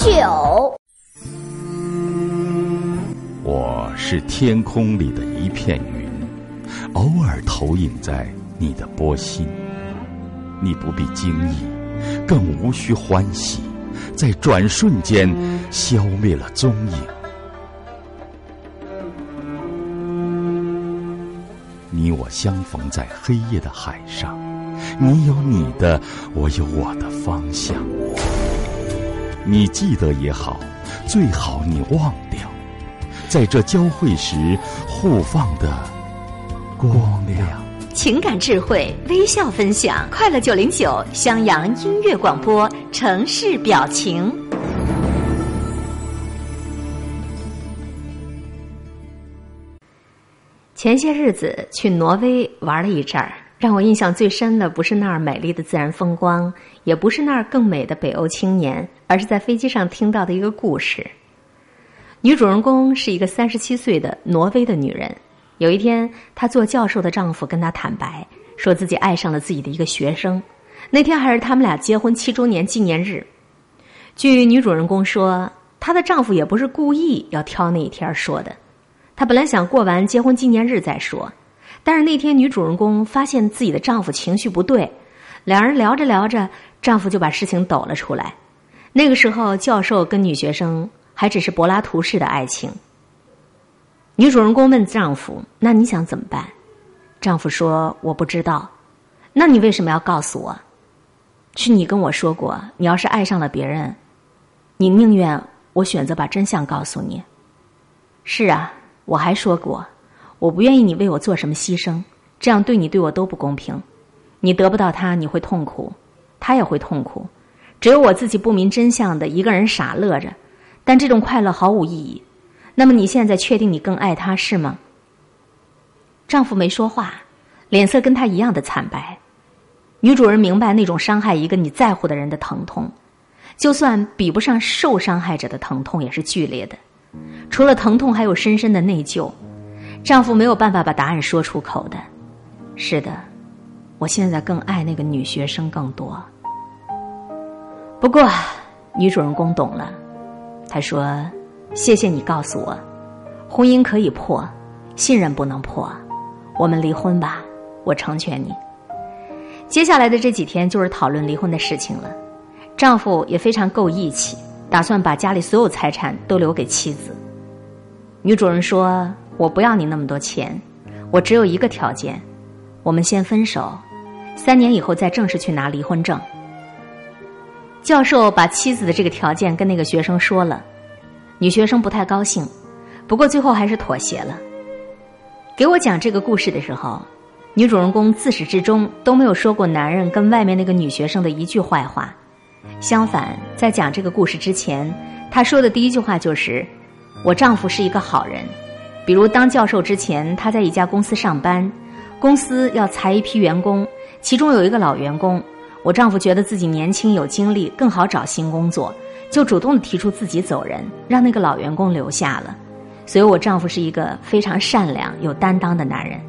九。我是天空里的一片云，偶尔投影在你的波心。你不必惊异，更无需欢喜，在转瞬间消灭了踪影。你我相逢在黑夜的海上，你有你的，我有我的方向。你记得也好，最好你忘掉，在这交汇时互放的光亮。情感智慧，微笑分享，快乐九零九襄阳音乐广播，城市表情。前些日子去挪威玩了一阵儿，让我印象最深的不是那儿美丽的自然风光，也不是那儿更美的北欧青年，而是在飞机上听到的一个故事。女主人公是一个三十七岁的挪威的女人。有一天，她做教授的丈夫跟她坦白，说自己爱上了自己的一个学生。那天还是他们俩结婚七周年纪念日。据女主人公说，她的丈夫也不是故意要挑那一天说的。她本来想过完结婚纪念日再说，但是那天女主人公发现自己的丈夫情绪不对，两人聊着聊着，丈夫就把事情抖了出来。那个时候，教授跟女学生还只是柏拉图式的爱情。女主人公问丈夫：“那你想怎么办？”丈夫说：“我不知道。”那你为什么要告诉我？是你跟我说过，你要是爱上了别人，你宁愿我选择把真相告诉你。是啊。我还说过，我不愿意你为我做什么牺牲，这样对你对我都不公平。你得不到他，你会痛苦，他也会痛苦。只有我自己不明真相的一个人傻乐着，但这种快乐毫无意义。那么你现在确定你更爱他是吗？丈夫没说话，脸色跟他一样的惨白。女主人明白那种伤害一个你在乎的人的疼痛，就算比不上受伤害者的疼痛，也是剧烈的。除了疼痛，还有深深的内疚。丈夫没有办法把答案说出口的。是的，我现在更爱那个女学生更多。不过，女主人公懂了。她说：“谢谢你告诉我，婚姻可以破，信任不能破。我们离婚吧，我成全你。”接下来的这几天就是讨论离婚的事情了。丈夫也非常够义气。打算把家里所有财产都留给妻子。女主人说：“我不要你那么多钱，我只有一个条件，我们先分手，三年以后再正式去拿离婚证。”教授把妻子的这个条件跟那个学生说了，女学生不太高兴，不过最后还是妥协了。给我讲这个故事的时候，女主人公自始至终都没有说过男人跟外面那个女学生的一句坏话。相反，在讲这个故事之前，她说的第一句话就是：“我丈夫是一个好人。”比如当教授之前，他在一家公司上班，公司要裁一批员工，其中有一个老员工。我丈夫觉得自己年轻有精力，更好找新工作，就主动提出自己走人，让那个老员工留下了。所以我丈夫是一个非常善良、有担当的男人。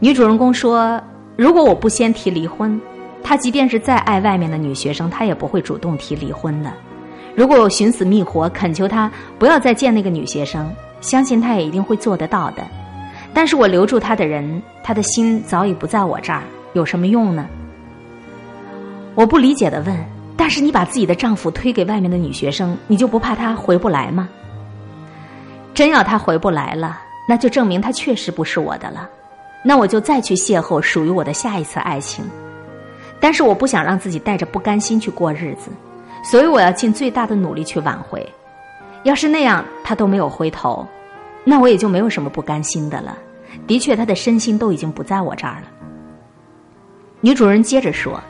女主人公说：“如果我不先提离婚。”他即便是再爱外面的女学生，他也不会主动提离婚的。如果我寻死觅活恳求他不要再见那个女学生，相信他也一定会做得到的。但是我留住他的人，他的心早已不在我这儿，有什么用呢？我不理解的问：但是你把自己的丈夫推给外面的女学生，你就不怕他回不来吗？真要他回不来了，那就证明他确实不是我的了。那我就再去邂逅属于我的下一次爱情。但是我不想让自己带着不甘心去过日子，所以我要尽最大的努力去挽回。要是那样他都没有回头，那我也就没有什么不甘心的了。的确，他的身心都已经不在我这儿了。女主人接着说：“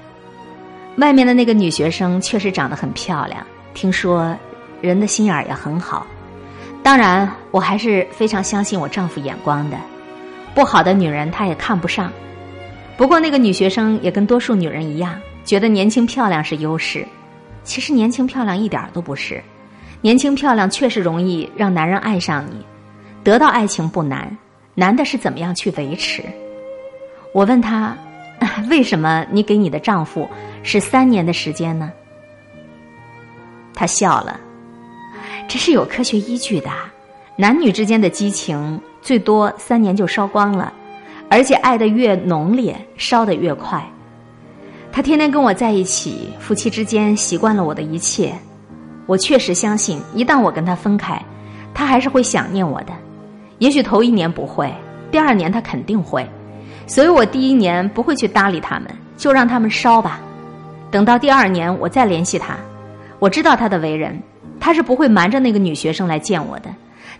外面的那个女学生确实长得很漂亮，听说人的心眼儿也很好。当然，我还是非常相信我丈夫眼光的，不好的女人他也看不上。”不过，那个女学生也跟多数女人一样，觉得年轻漂亮是优势。其实，年轻漂亮一点都不是。年轻漂亮确实容易让男人爱上你，得到爱情不难，难的是怎么样去维持。我问她，为什么你给你的丈夫是三年的时间呢？他笑了。这是有科学依据的，男女之间的激情最多三年就烧光了，而且爱的越浓烈，烧的越快。他天天跟我在一起，夫妻之间习惯了我的一切。我确实相信，一旦我跟他分开，他还是会想念我的。也许头一年不会，第二年他肯定会。所以我第一年不会去搭理他们，就让他们烧吧。等到第二年我再联系他，我知道他的为人。他是不会瞒着那个女学生来见我的，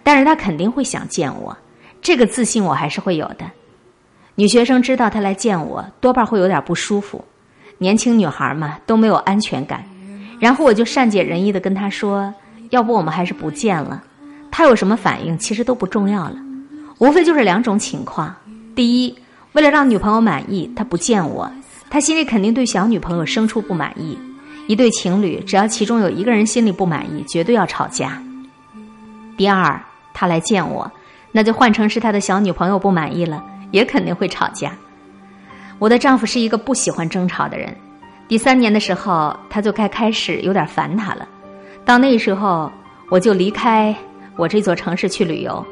但是他肯定会想见我，这个自信我还是会有的。女学生知道他来见我，多半会有点不舒服，年轻女孩嘛都没有安全感。然后我就善解人意的跟他说：“要不我们还是不见了。”他有什么反应其实都不重要了，无非就是两种情况：第一，为了让女朋友满意，他不见我，他心里肯定对小女朋友生出不满意。一对情侣，只要其中有一个人心里不满意，绝对要吵架。第二，他来见我，那就换成是他的小女朋友不满意了，也肯定会吵架。我的丈夫是一个不喜欢争吵的人。第三年的时候，他就该开始有点烦他了。到那时候，我就离开我这座城市去旅游，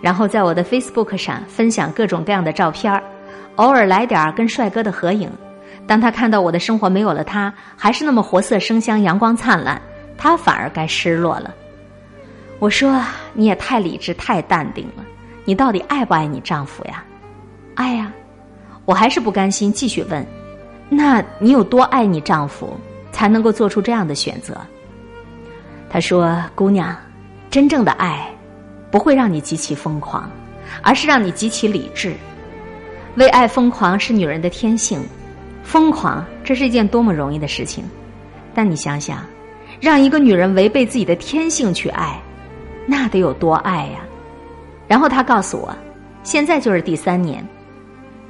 然后在我的 Facebook 上分享各种各样的照片偶尔来点跟帅哥的合影。当他看到我的生活没有了他，还是那么活色生香、阳光灿烂，他反而该失落了。我说：“你也太理智、太淡定了，你到底爱不爱你丈夫呀？”“爱呀。”我还是不甘心，继续问：“那你有多爱你丈夫，才能够做出这样的选择？”他说：“姑娘，真正的爱，不会让你极其疯狂，而是让你极其理智。为爱疯狂是女人的天性。”疯狂，这是一件多么容易的事情，但你想想，让一个女人违背自己的天性去爱，那得有多爱呀？然后他告诉我，现在就是第三年，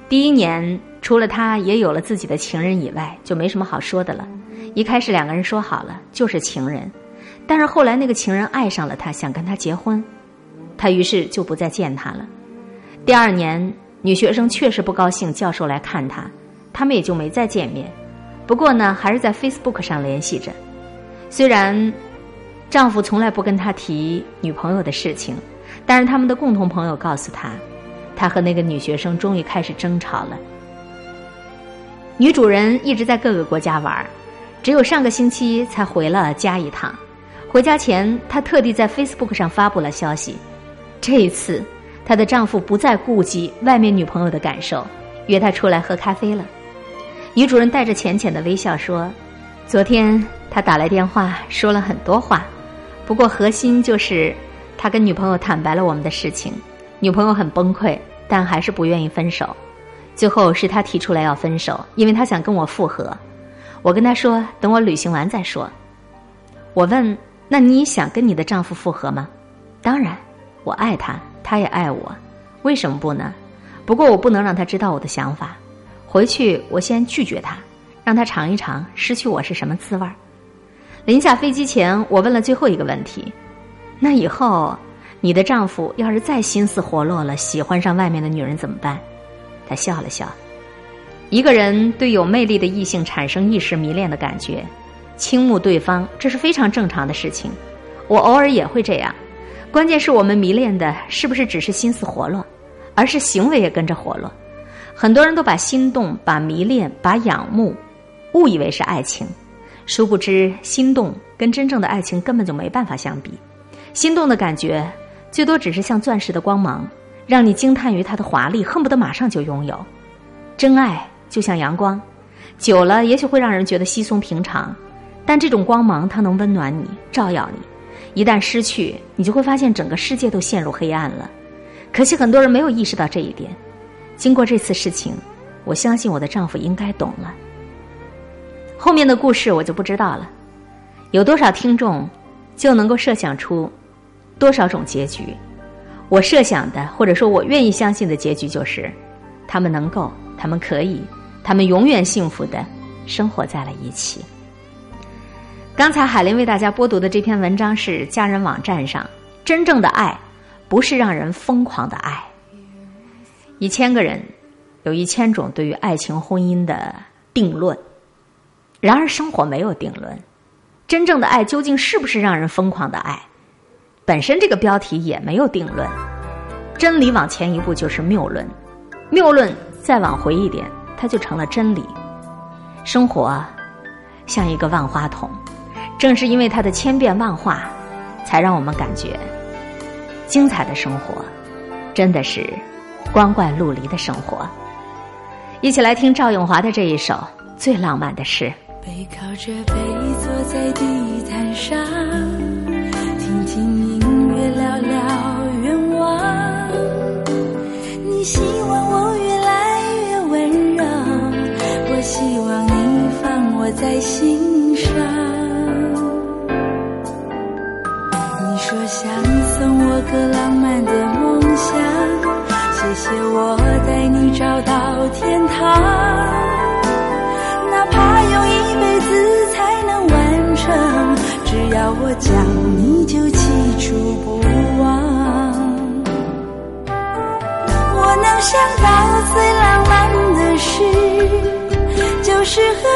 第一年除了他也有了自己的情人以外，就没什么好说的了。一开始两个人说好了就是情人，但是后来那个情人爱上了他，想跟他结婚，他于是就不再见他了。第二年，女学生确实不高兴，教授来看他。他们也就没再见面，不过呢，还是在 Facebook 上联系着。虽然丈夫从来不跟她提女朋友的事情，但是他们的共同朋友告诉他，他和那个女学生终于开始争吵了。女主人一直在各个国家玩，只有上个星期才回了家一趟。回家前，她特地在 Facebook 上发布了消息。这一次，她的丈夫不再顾及外面女朋友的感受，约她出来喝咖啡了。女主人带着浅浅的微笑说：“昨天他打来电话，说了很多话，不过核心就是他跟女朋友坦白了我们的事情。女朋友很崩溃，但还是不愿意分手。最后是他提出来要分手，因为他想跟我复合。我跟他说，等我旅行完再说。我问：那你想跟你的丈夫复合吗？当然，我爱他，他也爱我，为什么不呢？不过我不能让他知道我的想法。”回去，我先拒绝他，让他尝一尝失去我是什么滋味儿。临下飞机前，我问了最后一个问题：那以后你的丈夫要是再心思活络了，喜欢上外面的女人怎么办？他笑了笑。一个人对有魅力的异性产生一时迷恋的感觉，倾慕对方，这是非常正常的事情。我偶尔也会这样。关键是我们迷恋的是不是只是心思活络，而是行为也跟着活络。很多人都把心动、把迷恋、把仰慕误以为是爱情，殊不知心动跟真正的爱情根本就没办法相比。心动的感觉最多只是像钻石的光芒，让你惊叹于它的华丽，恨不得马上就拥有。真爱就像阳光，久了也许会让人觉得稀松平常，但这种光芒它能温暖你、照耀你。一旦失去，你就会发现整个世界都陷入黑暗了。可惜很多人没有意识到这一点。经过这次事情，我相信我的丈夫应该懂了。后面的故事我就不知道了。有多少听众就能够设想出多少种结局？我设想的，或者说我愿意相信的结局就是：他们能够，他们可以，他们永远幸福的生活在了一起。刚才海林为大家播读的这篇文章是家人网站上：真正的爱不是让人疯狂的爱。一千个人，有一千种对于爱情婚姻的定论。然而，生活没有定论，真正的爱究竟是不是让人疯狂的爱？本身这个标题也没有定论。真理往前一步就是谬论，谬论再往回一点，它就成了真理。生活像一个万花筒，正是因为它的千变万化，才让我们感觉精彩的生活真的是光怪陆离的生活。一起来听赵咏华的这一首《最浪漫的事》。背靠着背坐在地毯上，聊聊愿望。你希望我越来越温柔，我希望你放我在心就是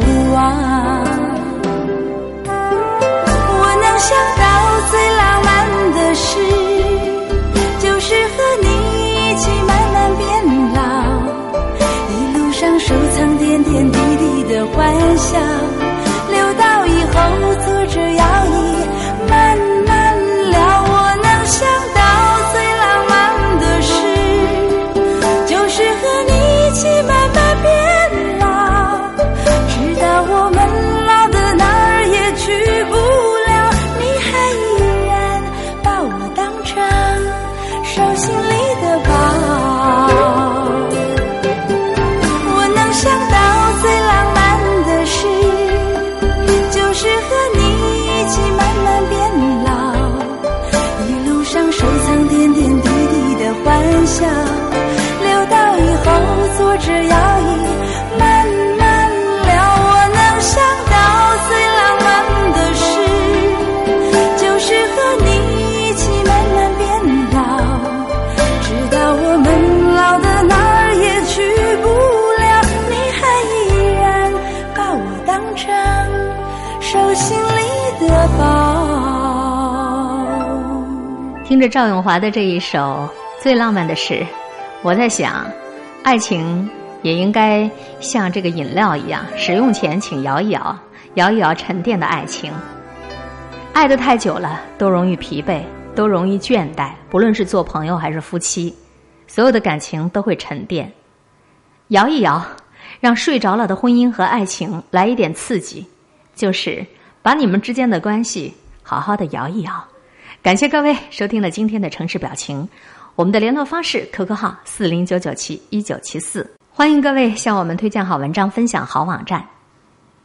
着赵咏华的这一首最浪漫的事，我在想，爱情也应该像这个饮料一样，使用前请摇一摇，摇一摇沉淀的爱情。爱得太久了，都容易疲惫，都容易倦怠。不论是做朋友还是夫妻，所有的感情都会沉淀。摇一摇，让睡着了的婚姻和爱情来一点刺激，就是把你们之间的关系好好的摇一摇。感谢各位收听了今天的城市表情，我们的联络方式 QQ 号四零九九七一九七四，欢迎各位向我们推荐好文章，分享好网站。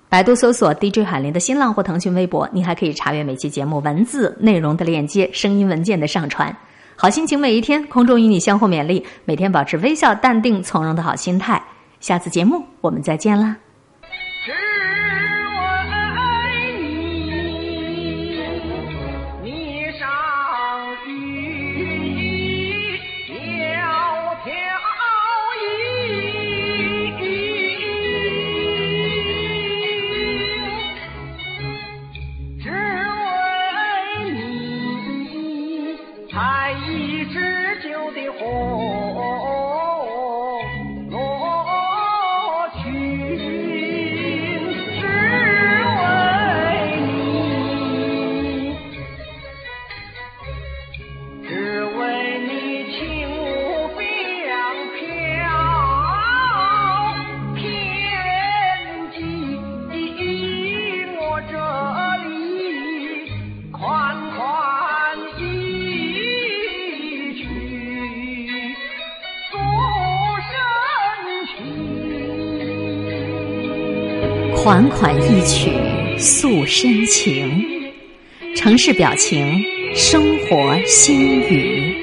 百度搜索 DJ 海林的新浪或腾讯微博，您还可以查阅每期节目文字内容的链接、声音文件的上传。好心情每一天，空中与你相互勉励，每天保持微笑、淡定、从容的好心态。下次节目我们再见啦！款款一曲诉深情，城市表情，生活心语。